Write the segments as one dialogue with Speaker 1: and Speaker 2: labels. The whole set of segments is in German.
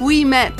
Speaker 1: we met.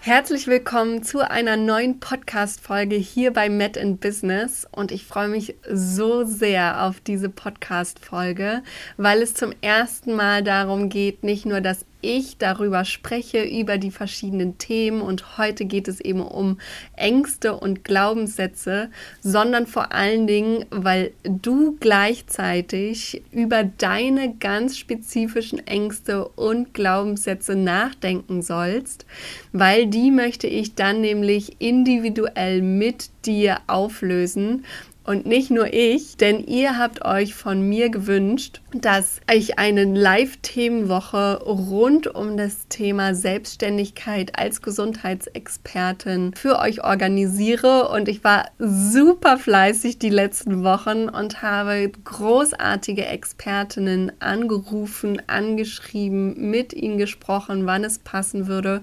Speaker 1: Herzlich willkommen zu einer neuen Podcast-Folge hier bei Met in Business. Und ich freue mich so sehr auf diese Podcast-Folge, weil es zum ersten Mal darum geht, nicht nur, dass ich darüber spreche, über die verschiedenen Themen. Und heute geht es eben um Ängste und Glaubenssätze, sondern vor allen Dingen, weil du gleichzeitig über deine ganz spezifischen Ängste und Glaubenssätze nachdenken sollst, weil die möchte ich dann nämlich individuell mit dir auflösen und nicht nur ich, denn ihr habt euch von mir gewünscht, dass ich eine Live-Themenwoche rund um das Thema Selbstständigkeit als Gesundheitsexpertin für euch organisiere. Und ich war super fleißig die letzten Wochen und habe großartige Expertinnen angerufen, angeschrieben, mit ihnen gesprochen, wann es passen würde.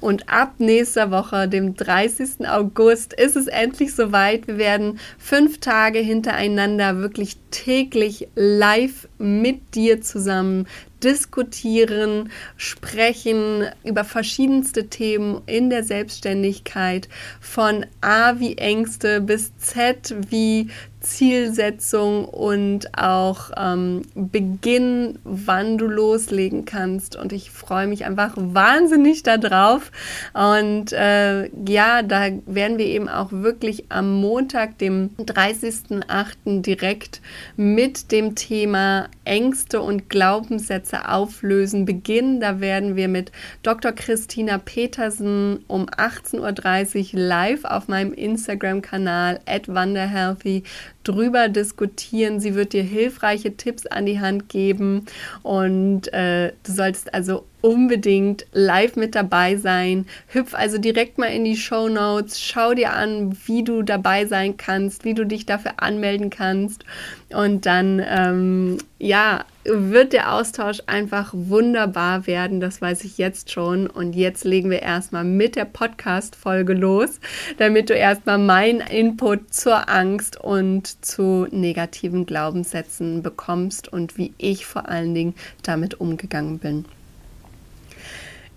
Speaker 1: Und ab nächster Woche, dem 30. August, ist es endlich soweit. Wir werden fünf Tage hintereinander wirklich täglich live mit dir zusammen diskutieren, sprechen über verschiedenste Themen in der Selbstständigkeit, von A wie Ängste bis Z wie Zielsetzung und auch ähm, Beginn, wann du loslegen kannst. Und ich freue mich einfach wahnsinnig darauf. Und äh, ja, da werden wir eben auch wirklich am Montag, dem 30.08. direkt mit dem Thema Ängste und Glaubenssätze auflösen beginnen. Da werden wir mit Dr. Christina Petersen um 18.30 Uhr live auf meinem Instagram-Kanal at Wanderhealthy drüber diskutieren. Sie wird dir hilfreiche Tipps an die Hand geben und äh, du solltest also unbedingt live mit dabei sein. Hüpf also direkt mal in die Show Notes, schau dir an, wie du dabei sein kannst, wie du dich dafür anmelden kannst und dann ähm, ja wird der Austausch einfach wunderbar werden. Das weiß ich jetzt schon. Und jetzt legen wir erstmal mit der Podcast-Folge los, damit du erstmal meinen Input zur Angst und zu negativen Glaubenssätzen bekommst und wie ich vor allen Dingen damit umgegangen bin.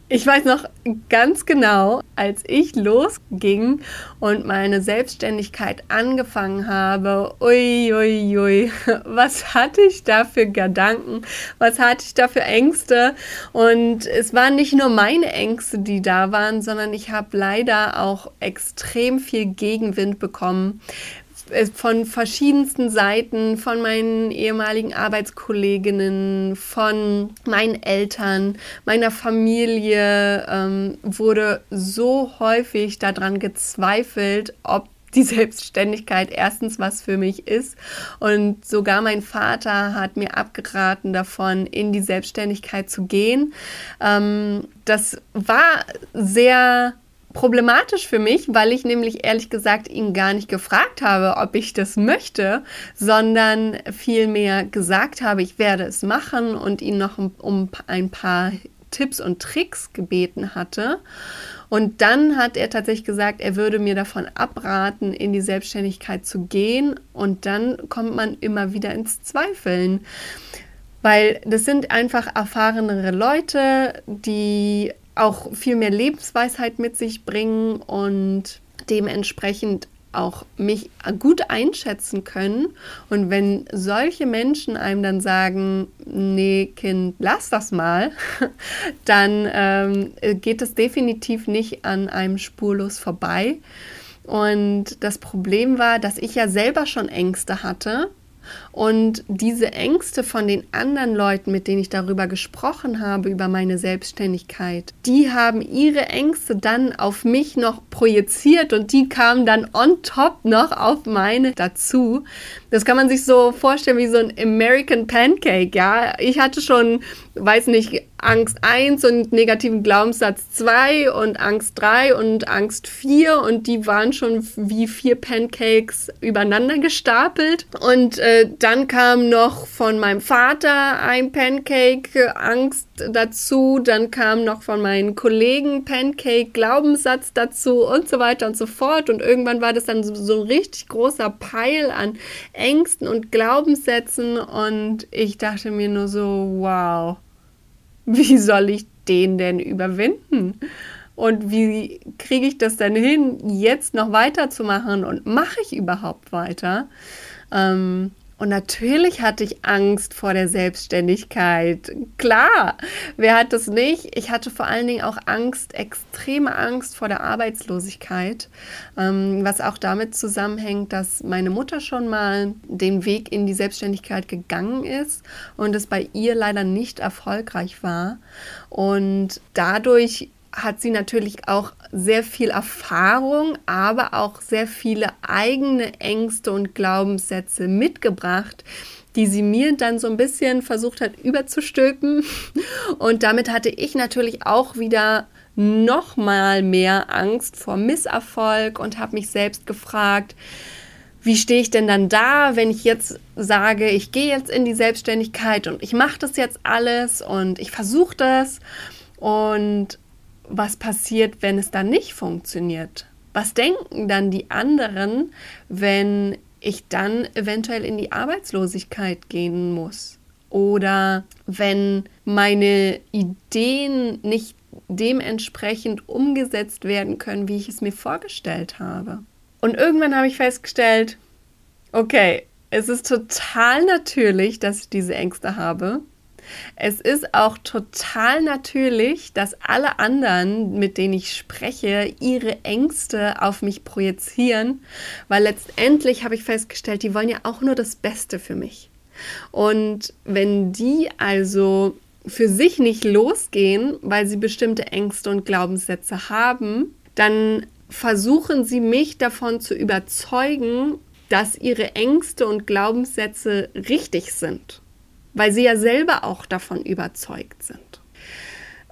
Speaker 1: Ich weiß noch ganz genau, als ich losging und meine Selbstständigkeit angefangen habe, ui, ui, ui, was hatte ich da für Gedanken, was hatte ich da für Ängste? Und es waren nicht nur meine Ängste, die da waren, sondern ich habe leider auch extrem viel Gegenwind bekommen, von verschiedensten Seiten, von meinen ehemaligen Arbeitskolleginnen, von meinen Eltern, meiner Familie ähm, wurde so häufig daran gezweifelt, ob die Selbstständigkeit erstens was für mich ist. Und sogar mein Vater hat mir abgeraten davon, in die Selbstständigkeit zu gehen. Ähm, das war sehr problematisch für mich, weil ich nämlich ehrlich gesagt ihn gar nicht gefragt habe, ob ich das möchte, sondern vielmehr gesagt habe, ich werde es machen und ihn noch um ein paar Tipps und Tricks gebeten hatte. Und dann hat er tatsächlich gesagt, er würde mir davon abraten, in die Selbstständigkeit zu gehen. Und dann kommt man immer wieder ins Zweifeln. Weil das sind einfach erfahrenere Leute, die auch viel mehr Lebensweisheit mit sich bringen und dementsprechend auch mich gut einschätzen können. Und wenn solche Menschen einem dann sagen, nee, Kind, lass das mal, dann ähm, geht es definitiv nicht an einem spurlos vorbei. Und das Problem war, dass ich ja selber schon Ängste hatte Und diese Ängste von den anderen Leuten, mit denen ich darüber gesprochen habe, über meine Selbstständigkeit, die haben ihre Ängste dann auf mich noch projiziert und die kamen dann on top noch auf meine dazu. Das kann man sich so vorstellen wie so ein American Pancake, ja. Ich hatte schon, weiß nicht, Angst 1 und negativen Glaubenssatz 2 und Angst 3 und Angst 4 und die waren schon wie vier Pancakes übereinander gestapelt. Und äh, dann kam noch von meinem Vater ein Pancake Angst dazu, dann kam noch von meinen Kollegen Pancake Glaubenssatz dazu und so weiter und so fort. Und irgendwann war das dann so, so ein richtig großer Peil an Ängsten und Glaubenssätzen und ich dachte mir nur so, wow wie soll ich den denn überwinden? Und wie kriege ich das denn hin, jetzt noch weiterzumachen und mache ich überhaupt weiter? Ähm, und natürlich hatte ich Angst vor der Selbstständigkeit. Klar, wer hat das nicht? Ich hatte vor allen Dingen auch Angst, extreme Angst vor der Arbeitslosigkeit, ähm, was auch damit zusammenhängt, dass meine Mutter schon mal den Weg in die Selbstständigkeit gegangen ist und es bei ihr leider nicht erfolgreich war. Und dadurch hat sie natürlich auch sehr viel Erfahrung, aber auch sehr viele eigene Ängste und Glaubenssätze mitgebracht, die sie mir dann so ein bisschen versucht hat überzustülpen. Und damit hatte ich natürlich auch wieder noch mal mehr Angst vor Misserfolg und habe mich selbst gefragt, wie stehe ich denn dann da, wenn ich jetzt sage, ich gehe jetzt in die Selbstständigkeit und ich mache das jetzt alles und ich versuche das und was passiert, wenn es dann nicht funktioniert? Was denken dann die anderen, wenn ich dann eventuell in die Arbeitslosigkeit gehen muss? Oder wenn meine Ideen nicht dementsprechend umgesetzt werden können, wie ich es mir vorgestellt habe. Und irgendwann habe ich festgestellt, okay, es ist total natürlich, dass ich diese Ängste habe. Es ist auch total natürlich, dass alle anderen, mit denen ich spreche, ihre Ängste auf mich projizieren, weil letztendlich habe ich festgestellt, die wollen ja auch nur das Beste für mich. Und wenn die also für sich nicht losgehen, weil sie bestimmte Ängste und Glaubenssätze haben, dann versuchen sie mich davon zu überzeugen, dass ihre Ängste und Glaubenssätze richtig sind weil sie ja selber auch davon überzeugt sind.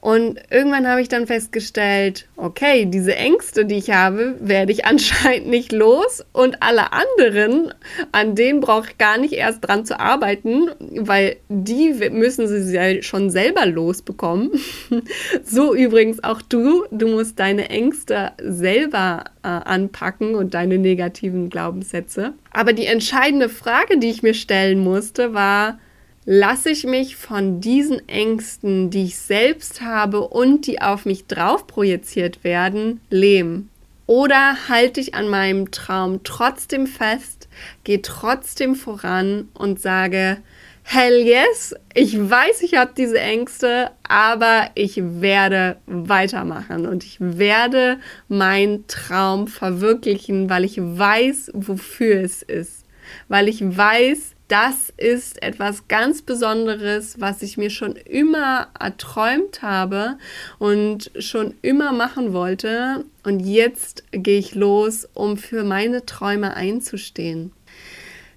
Speaker 1: Und irgendwann habe ich dann festgestellt, okay, diese Ängste, die ich habe, werde ich anscheinend nicht los. Und alle anderen, an denen brauche ich gar nicht erst dran zu arbeiten, weil die müssen sie schon selber losbekommen. so übrigens auch du. Du musst deine Ängste selber äh, anpacken und deine negativen Glaubenssätze. Aber die entscheidende Frage, die ich mir stellen musste, war, lasse ich mich von diesen Ängsten, die ich selbst habe und die auf mich drauf projiziert werden, lähmen? Oder halte ich an meinem Traum trotzdem fest, gehe trotzdem voran und sage, hell yes, ich weiß, ich habe diese Ängste, aber ich werde weitermachen und ich werde meinen Traum verwirklichen, weil ich weiß, wofür es ist, weil ich weiß, das ist etwas ganz Besonderes, was ich mir schon immer erträumt habe und schon immer machen wollte. Und jetzt gehe ich los, um für meine Träume einzustehen.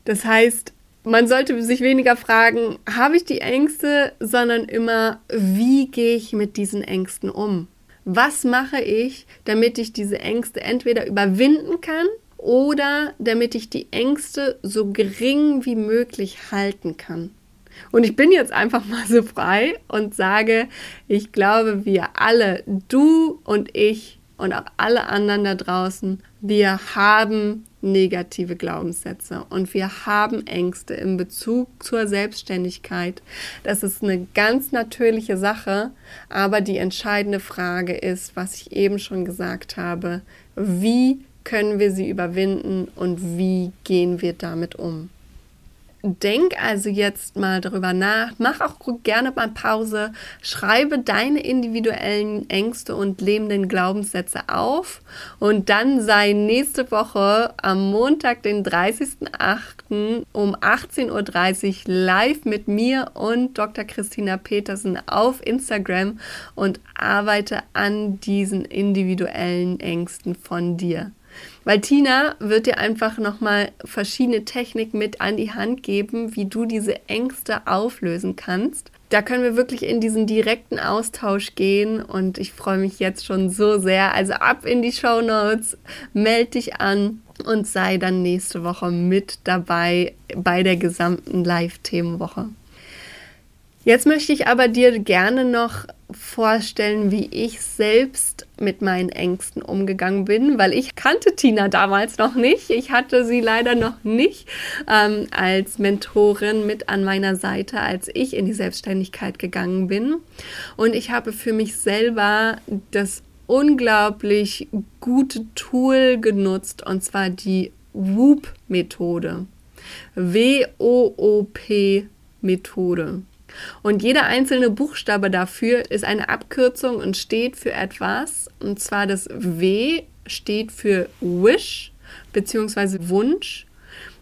Speaker 1: Das heißt, man sollte sich weniger fragen, habe ich die Ängste, sondern immer, wie gehe ich mit diesen Ängsten um? Was mache ich, damit ich diese Ängste entweder überwinden kann oder damit ich die Ängste so gering wie möglich halten kann. Und ich bin jetzt einfach mal so frei und sage, ich glaube, wir alle, du und ich und auch alle anderen da draußen, wir haben negative Glaubenssätze und wir haben Ängste in Bezug zur Selbstständigkeit. Das ist eine ganz natürliche Sache, aber die entscheidende Frage ist, was ich eben schon gesagt habe, wie können wir sie überwinden und wie gehen wir damit um? denk also jetzt mal darüber nach, mach auch gerne mal Pause, schreibe deine individuellen Ängste und lebenden Glaubenssätze auf und dann sei nächste Woche am Montag, den 30.08. um 18.30 Uhr live mit mir und Dr. Christina Petersen auf Instagram und arbeite an diesen individuellen Ängsten von dir. Weil Tina wird dir einfach nochmal verschiedene Techniken mit an die Hand geben, wie du diese Ängste auflösen kannst. Da können wir wirklich in diesen direkten Austausch gehen und ich freue mich jetzt schon so sehr. Also ab in die Show Notes, melde dich an und sei dann nächste Woche mit dabei bei der gesamten Live-Themenwoche. Jetzt möchte ich aber dir gerne noch vorstellen, wie ich selbst mit meinen Ängsten umgegangen bin, weil ich kannte Tina damals noch nicht. Ich hatte sie leider noch nicht ähm, als Mentorin mit an meiner Seite, als ich in die Selbstständigkeit gegangen bin. Und ich habe für mich selber das unglaublich gute Tool genutzt, und zwar die WOOP-Methode. W-O-O-P-Methode. Und jeder einzelne Buchstabe dafür ist eine Abkürzung und steht für etwas. Und zwar das W steht für Wish bzw. Wunsch.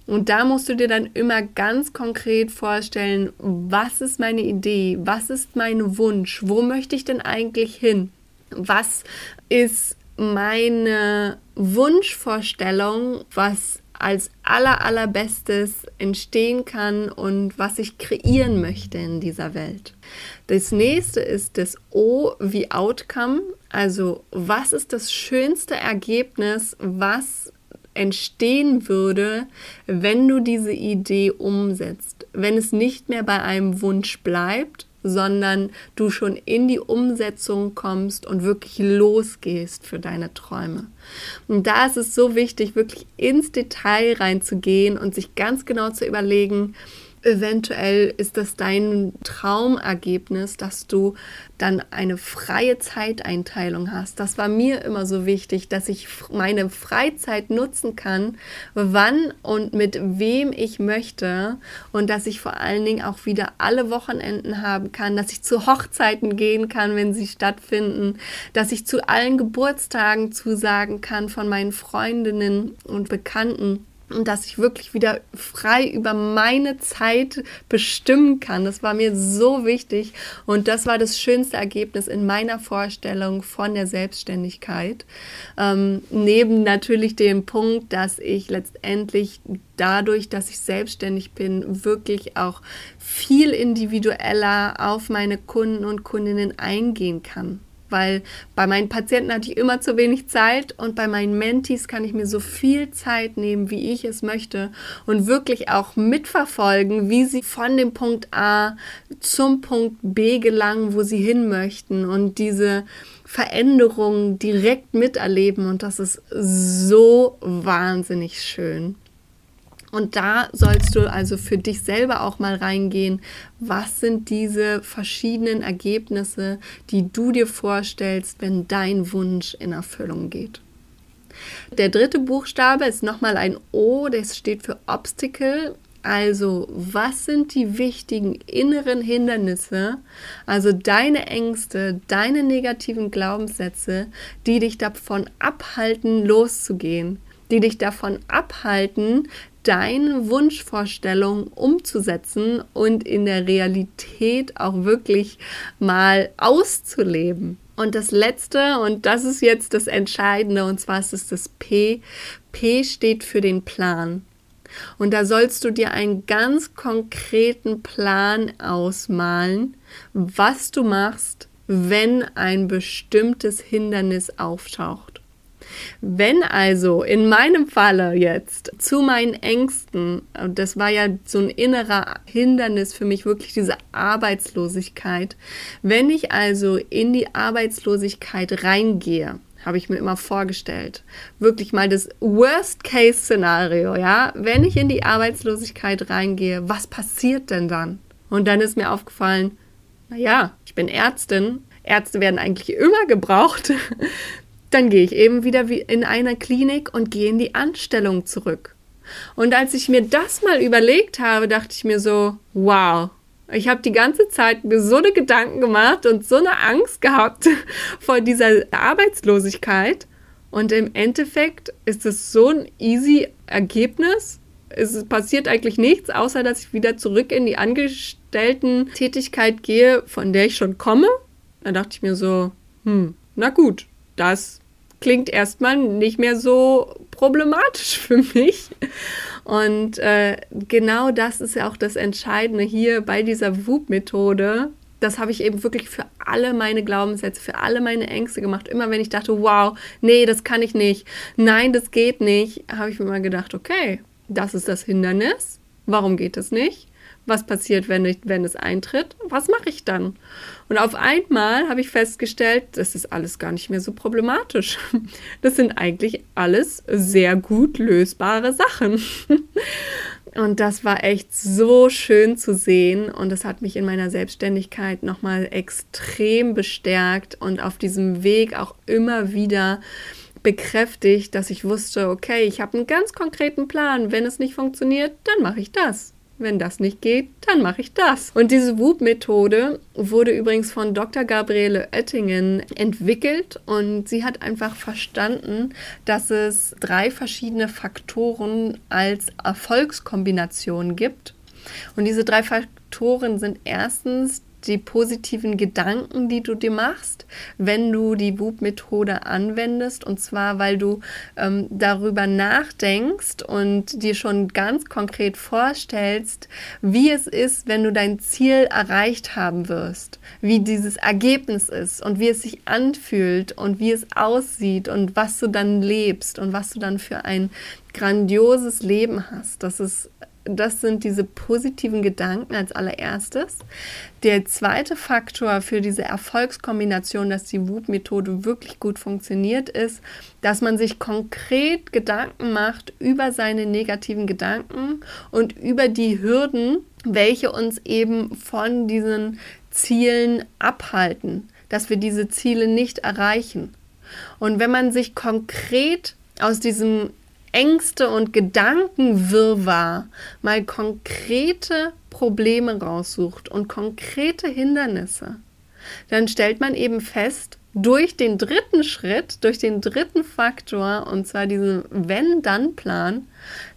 Speaker 1: Und da musst du dir dann immer ganz konkret vorstellen, was ist meine Idee, was ist mein Wunsch, wo möchte ich denn eigentlich hin, was ist meine Wunschvorstellung, was als aller allerbestes entstehen kann und was ich kreieren möchte in dieser Welt. Das nächste ist das O wie Outcome, also was ist das schönste Ergebnis, was entstehen würde, wenn du diese Idee umsetzt, wenn es nicht mehr bei einem Wunsch bleibt, sondern du schon in die Umsetzung kommst und wirklich losgehst für deine Träume. Und da ist es so wichtig, wirklich ins Detail reinzugehen und sich ganz genau zu überlegen, Eventuell ist das dein Traumergebnis, dass du dann eine freie Zeiteinteilung hast. Das war mir immer so wichtig, dass ich meine Freizeit nutzen kann, wann und mit wem ich möchte und dass ich vor allen Dingen auch wieder alle Wochenenden haben kann, dass ich zu Hochzeiten gehen kann, wenn sie stattfinden, dass ich zu allen Geburtstagen zusagen kann von meinen Freundinnen und Bekannten und dass ich wirklich wieder frei über meine Zeit bestimmen kann. Das war mir so wichtig und das war das schönste Ergebnis in meiner Vorstellung von der Selbstständigkeit. Ähm, neben natürlich dem Punkt, dass ich letztendlich dadurch, dass ich selbstständig bin, wirklich auch viel individueller auf meine Kunden und Kundinnen eingehen kann weil bei meinen Patienten hatte ich immer zu wenig Zeit und bei meinen Mentees kann ich mir so viel Zeit nehmen, wie ich es möchte und wirklich auch mitverfolgen, wie sie von dem Punkt A zum Punkt B gelangen, wo sie hin möchten und diese Veränderungen direkt miterleben und das ist so wahnsinnig schön. Und da sollst du also für dich selber auch mal reingehen, was sind diese verschiedenen Ergebnisse, die du dir vorstellst, wenn dein Wunsch in Erfüllung geht. Der dritte Buchstabe ist nochmal ein O, das steht für Obstacle. Also, was sind die wichtigen inneren Hindernisse, also deine Ängste, deine negativen Glaubenssätze, die dich davon abhalten, loszugehen, die dich davon abhalten, deine Wunschvorstellung umzusetzen und in der Realität auch wirklich mal auszuleben. Und das letzte, und das ist jetzt das Entscheidende, und zwar ist es das P. P steht für den Plan. Und da sollst du dir einen ganz konkreten Plan ausmalen, was du machst, wenn ein bestimmtes Hindernis auftaucht. Wenn also in meinem Falle jetzt zu meinen Ängsten, das war ja so ein innerer Hindernis für mich, wirklich diese Arbeitslosigkeit, wenn ich also in die Arbeitslosigkeit reingehe, habe ich mir immer vorgestellt. Wirklich mal das Worst-Case-Szenario, ja. Wenn ich in die Arbeitslosigkeit reingehe, was passiert denn dann? Und dann ist mir aufgefallen, naja, ich bin Ärztin. Ärzte werden eigentlich immer gebraucht. Dann gehe ich eben wieder in eine Klinik und gehe in die Anstellung zurück. Und als ich mir das mal überlegt habe, dachte ich mir so, wow, ich habe die ganze Zeit mir so eine Gedanken gemacht und so eine Angst gehabt vor dieser Arbeitslosigkeit. Und im Endeffekt ist es so ein easy Ergebnis. Es passiert eigentlich nichts, außer dass ich wieder zurück in die Angestellten-Tätigkeit gehe, von der ich schon komme. Da dachte ich mir so, hm, na gut, das klingt erstmal nicht mehr so problematisch für mich. Und äh, genau das ist ja auch das Entscheidende hier bei dieser WUP-Methode. Das habe ich eben wirklich für alle meine Glaubenssätze, für alle meine Ängste gemacht. Immer wenn ich dachte, wow, nee, das kann ich nicht, nein, das geht nicht, habe ich mir mal gedacht, okay, das ist das Hindernis. Warum geht es nicht? Was passiert, wenn, ich, wenn es eintritt, was mache ich dann? Und auf einmal habe ich festgestellt, das ist alles gar nicht mehr so problematisch. Das sind eigentlich alles sehr gut lösbare Sachen. Und das war echt so schön zu sehen und das hat mich in meiner Selbstständigkeit nochmal extrem bestärkt und auf diesem Weg auch immer wieder bekräftigt, dass ich wusste, okay, ich habe einen ganz konkreten Plan. Wenn es nicht funktioniert, dann mache ich das. Wenn das nicht geht, dann mache ich das. Und diese WUP-Methode wurde übrigens von Dr. Gabriele Oettingen entwickelt und sie hat einfach verstanden, dass es drei verschiedene Faktoren als Erfolgskombination gibt. Und diese drei Faktoren sind erstens die positiven Gedanken, die du dir machst, wenn du die WUP-Methode anwendest. Und zwar, weil du ähm, darüber nachdenkst und dir schon ganz konkret vorstellst, wie es ist, wenn du dein Ziel erreicht haben wirst, wie dieses Ergebnis ist und wie es sich anfühlt und wie es aussieht und was du dann lebst und was du dann für ein grandioses Leben hast. Das ist das sind diese positiven Gedanken als allererstes. Der zweite Faktor für diese Erfolgskombination, dass die WUP-Methode wirklich gut funktioniert, ist, dass man sich konkret Gedanken macht über seine negativen Gedanken und über die Hürden, welche uns eben von diesen Zielen abhalten, dass wir diese Ziele nicht erreichen. Und wenn man sich konkret aus diesem Ängste und Gedankenwirrwarr mal konkrete Probleme raussucht und konkrete Hindernisse, dann stellt man eben fest, durch den dritten Schritt, durch den dritten Faktor, und zwar diesen Wenn-Dann-Plan,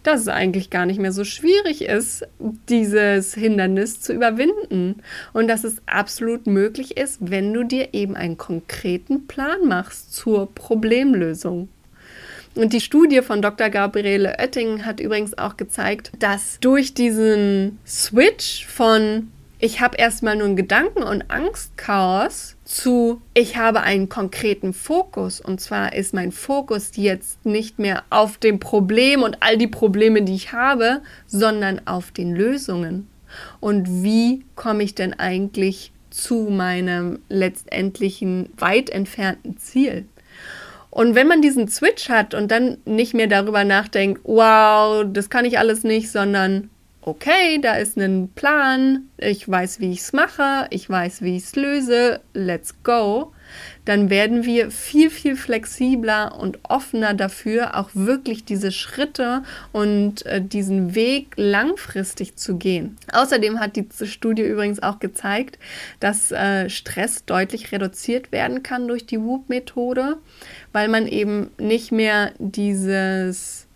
Speaker 1: dass es eigentlich gar nicht mehr so schwierig ist, dieses Hindernis zu überwinden. Und dass es absolut möglich ist, wenn du dir eben einen konkreten Plan machst zur Problemlösung. Und die Studie von Dr. Gabriele Oetting hat übrigens auch gezeigt, dass durch diesen Switch von ich habe erstmal nur einen Gedanken- und Angstchaos zu ich habe einen konkreten Fokus. Und zwar ist mein Fokus jetzt nicht mehr auf dem Problem und all die Probleme, die ich habe, sondern auf den Lösungen. Und wie komme ich denn eigentlich zu meinem letztendlichen weit entfernten Ziel? Und wenn man diesen Switch hat und dann nicht mehr darüber nachdenkt, wow, das kann ich alles nicht, sondern okay, da ist ein Plan, ich weiß, wie ich es mache, ich weiß, wie ich es löse, let's go, dann werden wir viel, viel flexibler und offener dafür, auch wirklich diese Schritte und äh, diesen Weg langfristig zu gehen. Außerdem hat die Studie übrigens auch gezeigt, dass äh, Stress deutlich reduziert werden kann durch die WOOP-Methode, weil man eben nicht mehr dieses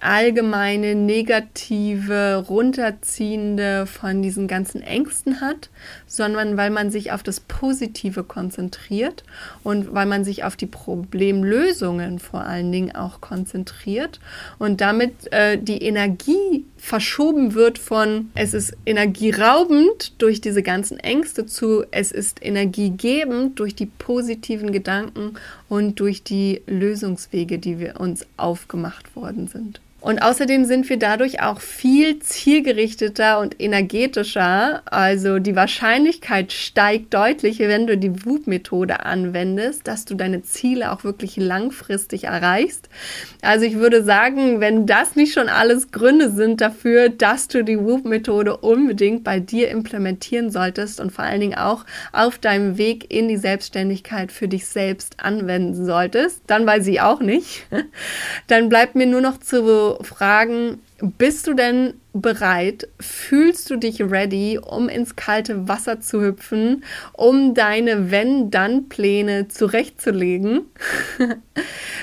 Speaker 1: allgemeine negative, runterziehende von diesen ganzen Ängsten hat, sondern weil man sich auf das Positive konzentriert und weil man sich auf die Problemlösungen vor allen Dingen auch konzentriert und damit äh, die Energie verschoben wird von es ist energieraubend durch diese ganzen Ängste zu es ist energiegebend durch die positiven Gedanken und durch die Lösungswege, die wir uns aufgemacht worden sind. Und außerdem sind wir dadurch auch viel zielgerichteter und energetischer. Also die Wahrscheinlichkeit steigt deutlich, wenn du die WUP-Methode anwendest, dass du deine Ziele auch wirklich langfristig erreichst. Also ich würde sagen, wenn das nicht schon alles Gründe sind dafür, dass du die WUP-Methode unbedingt bei dir implementieren solltest und vor allen Dingen auch auf deinem Weg in die Selbstständigkeit für dich selbst anwenden solltest, dann weiß ich auch nicht. Dann bleibt mir nur noch zu fragen, bist du denn bereit? Fühlst du dich ready, um ins kalte Wasser zu hüpfen, um deine Wenn-Dann-Pläne zurechtzulegen?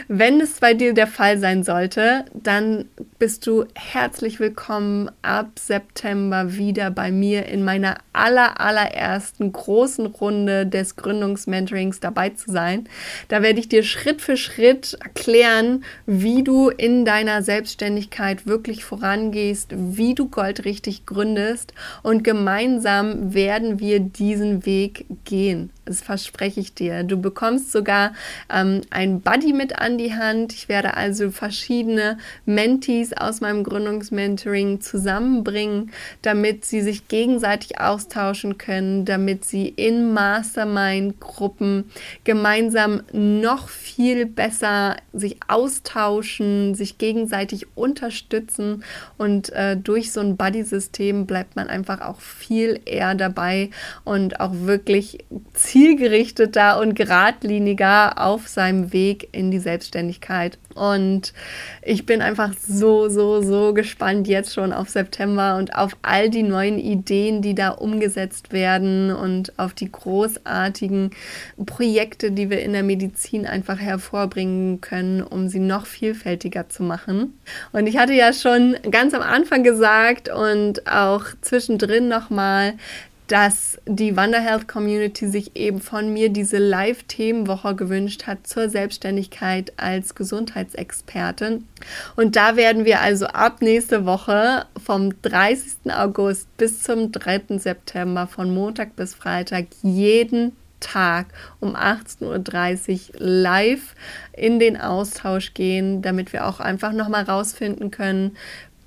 Speaker 1: Wenn es bei dir der Fall sein sollte, dann bist du herzlich willkommen ab September wieder bei mir in meiner aller, allerersten großen Runde des Gründungsmentorings dabei zu sein. Da werde ich dir Schritt für Schritt erklären, wie du in deiner Selbstständigkeit wirklich vorangehst, wie du goldrichtig gründest und gemeinsam werden wir diesen Weg gehen. Das verspreche ich dir. Du bekommst sogar ähm, ein Buddy mit an die Hand. Ich werde also verschiedene Mentees aus meinem Gründungsmentoring zusammenbringen, damit sie sich gegenseitig austauschen können, damit sie in Mastermind-Gruppen gemeinsam noch viel besser sich austauschen, sich gegenseitig unterstützen und äh, durch so ein Buddy-System bleibt man einfach auch viel eher dabei und auch wirklich zielgerichtet zielgerichteter und geradliniger auf seinem Weg in die Selbstständigkeit. Und ich bin einfach so, so, so gespannt jetzt schon auf September und auf all die neuen Ideen, die da umgesetzt werden und auf die großartigen Projekte, die wir in der Medizin einfach hervorbringen können, um sie noch vielfältiger zu machen. Und ich hatte ja schon ganz am Anfang gesagt und auch zwischendrin nochmal, dass die Wanderhealth Community sich eben von mir diese Live-Themenwoche gewünscht hat zur Selbstständigkeit als Gesundheitsexpertin. Und da werden wir also ab nächste Woche vom 30. August bis zum 3. September von Montag bis Freitag jeden Tag um 18.30 Uhr live in den Austausch gehen, damit wir auch einfach nochmal rausfinden können,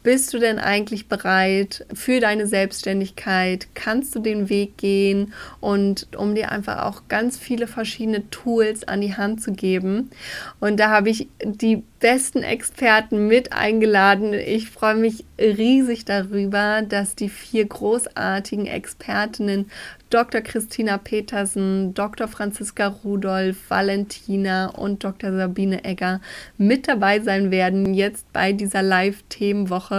Speaker 1: bist du denn eigentlich bereit für deine Selbstständigkeit? Kannst du den Weg gehen? Und um dir einfach auch ganz viele verschiedene Tools an die Hand zu geben. Und da habe ich die besten Experten mit eingeladen. Ich freue mich riesig darüber, dass die vier großartigen Expertinnen Dr. Christina Petersen, Dr. Franziska Rudolph, Valentina und Dr. Sabine Egger mit dabei sein werden jetzt bei dieser Live-Themenwoche.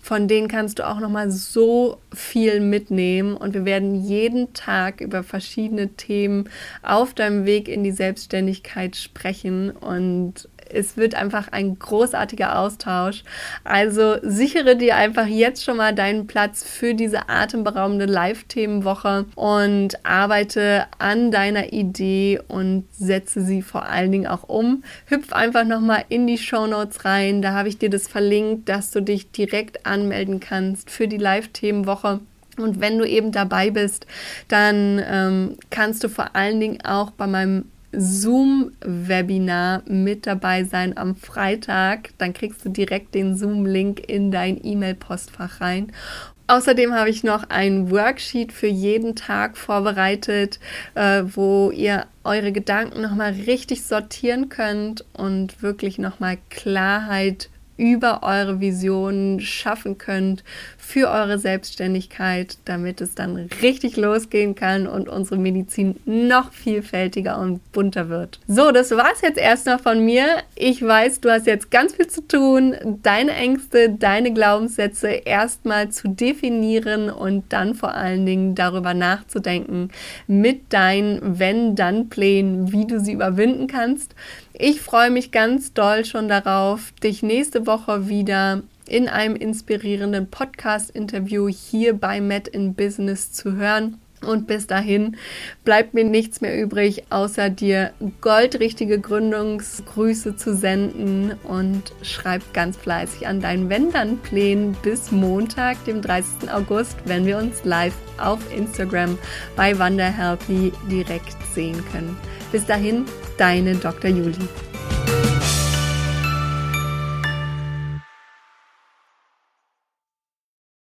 Speaker 1: Von denen kannst du auch noch mal so viel mitnehmen. Und wir werden jeden Tag über verschiedene Themen auf deinem Weg in die Selbstständigkeit sprechen. Und es wird einfach ein großartiger Austausch. Also sichere dir einfach jetzt schon mal deinen Platz für diese atemberaubende Live-Themenwoche und arbeite an deiner Idee und setze sie vor allen Dingen auch um. Hüpf einfach nochmal in die Show Notes rein. Da habe ich dir das verlinkt, dass du dich direkt anmelden kannst für die Live-Themenwoche. Und wenn du eben dabei bist, dann ähm, kannst du vor allen Dingen auch bei meinem Zoom-Webinar mit dabei sein am Freitag. Dann kriegst du direkt den Zoom-Link in dein E-Mail-Postfach rein. Außerdem habe ich noch ein Worksheet für jeden Tag vorbereitet, äh, wo ihr eure Gedanken nochmal richtig sortieren könnt und wirklich nochmal Klarheit über eure Visionen schaffen könnt für eure Selbstständigkeit, damit es dann richtig losgehen kann und unsere Medizin noch vielfältiger und bunter wird. So, das war es jetzt erstmal von mir. Ich weiß, du hast jetzt ganz viel zu tun, deine Ängste, deine Glaubenssätze erstmal zu definieren und dann vor allen Dingen darüber nachzudenken mit deinen Wenn-Dann-Plänen, wie du sie überwinden kannst. Ich freue mich ganz doll schon darauf, dich nächste Woche wieder in einem inspirierenden Podcast-Interview hier bei Met in Business zu hören. Und bis dahin bleibt mir nichts mehr übrig, außer dir goldrichtige Gründungsgrüße zu senden und schreib ganz fleißig an deinen Wenn-Dann-Plänen bis Montag, dem 30. August, wenn wir uns live auf Instagram bei Wanderhealthy direkt sehen können. Bis dahin, deine Dr. Julie.